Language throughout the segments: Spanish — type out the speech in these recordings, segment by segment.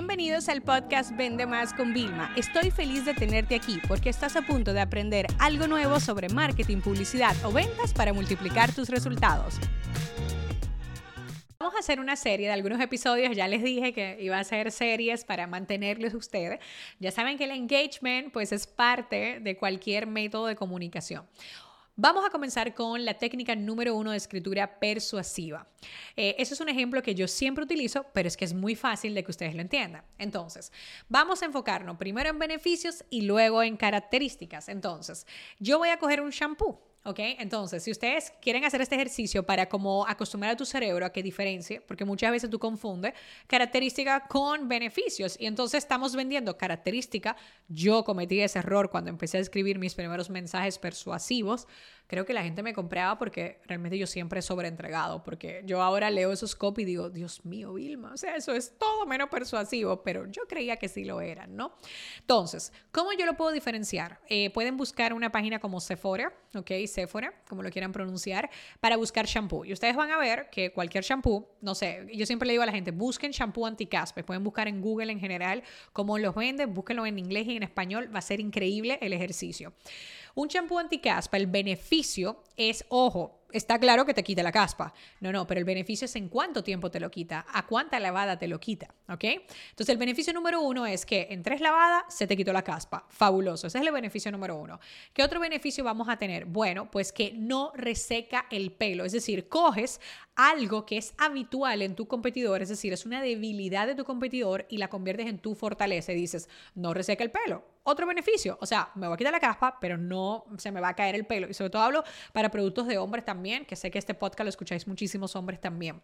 Bienvenidos al podcast Vende Más con Vilma. Estoy feliz de tenerte aquí porque estás a punto de aprender algo nuevo sobre marketing, publicidad o ventas para multiplicar tus resultados. Vamos a hacer una serie de algunos episodios, ya les dije que iba a ser series para mantenerles ustedes. Ya saben que el engagement pues es parte de cualquier método de comunicación. Vamos a comenzar con la técnica número uno de escritura persuasiva. Eh, eso es un ejemplo que yo siempre utilizo, pero es que es muy fácil de que ustedes lo entiendan. Entonces, vamos a enfocarnos primero en beneficios y luego en características. Entonces, yo voy a coger un shampoo. ¿Ok? Entonces, si ustedes quieren hacer este ejercicio para como acostumbrar a tu cerebro a que diferencie, porque muchas veces tú confundes característica con beneficios y entonces estamos vendiendo característica. Yo cometí ese error cuando empecé a escribir mis primeros mensajes persuasivos creo que la gente me compraba porque realmente yo siempre he sobreentregado, porque yo ahora leo esos copy y digo, Dios mío, Vilma, o sea, eso es todo menos persuasivo, pero yo creía que sí lo eran, ¿no? Entonces, ¿cómo yo lo puedo diferenciar? Eh, pueden buscar una página como Sephora, ¿ok? Sephora, como lo quieran pronunciar, para buscar shampoo. Y ustedes van a ver que cualquier shampoo, no sé, yo siempre le digo a la gente, busquen shampoo anticaspe, pueden buscar en Google en general cómo los venden, búsquenlo en inglés y en español, va a ser increíble el ejercicio. Un champú anticaspa, el beneficio es, ojo, está claro que te quita la caspa. No, no, pero el beneficio es en cuánto tiempo te lo quita, a cuánta lavada te lo quita, ¿ok? Entonces el beneficio número uno es que en tres lavadas se te quitó la caspa. Fabuloso, ese es el beneficio número uno. ¿Qué otro beneficio vamos a tener? Bueno, pues que no reseca el pelo, es decir, coges algo que es habitual en tu competidor, es decir, es una debilidad de tu competidor y la conviertes en tu fortaleza y dices, no reseca el pelo. Otro beneficio, o sea, me voy a quitar la caspa, pero no se me va a caer el pelo. Y sobre todo hablo para productos de hombres también, que sé que este podcast lo escucháis muchísimos hombres también.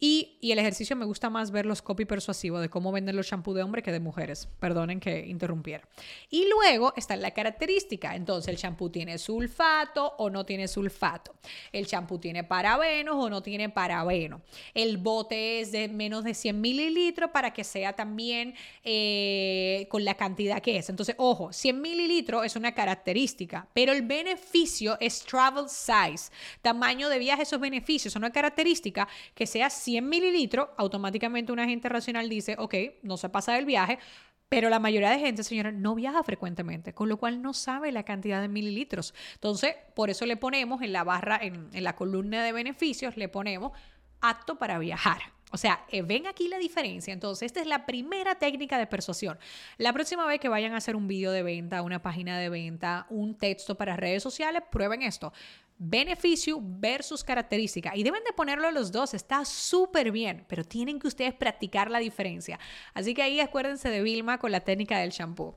Y, el ejercicio me gusta más ver los copy persuasivos de cómo venden los shampoos de hombre que de mujeres. Perdonen que interrumpiera. Y luego está la característica. Entonces, el shampoo tiene sulfato o no tiene sulfato. El shampoo tiene parabenos o no tiene parabeno. El bote es de menos de 100 mililitros para que sea también eh, con la cantidad que es. Entonces, ojo, 100 mililitros es una característica, pero el beneficio es travel size. Tamaño de viaje, esos beneficios son una característica que sea 100 mililitros, automáticamente una gente racional dice, ok, no se pasa del viaje, pero la mayoría de gente, señora, no viaja frecuentemente, con lo cual no sabe la cantidad de mililitros. Entonces, por eso le ponemos en la barra, en, en la columna de beneficios, le ponemos apto para viajar. O sea, eh, ven aquí la diferencia. Entonces, esta es la primera técnica de persuasión. La próxima vez que vayan a hacer un vídeo de venta, una página de venta, un texto para redes sociales, prueben esto beneficio versus característica. Y deben de ponerlo los dos, está súper bien, pero tienen que ustedes practicar la diferencia. Así que ahí acuérdense de Vilma con la técnica del shampoo.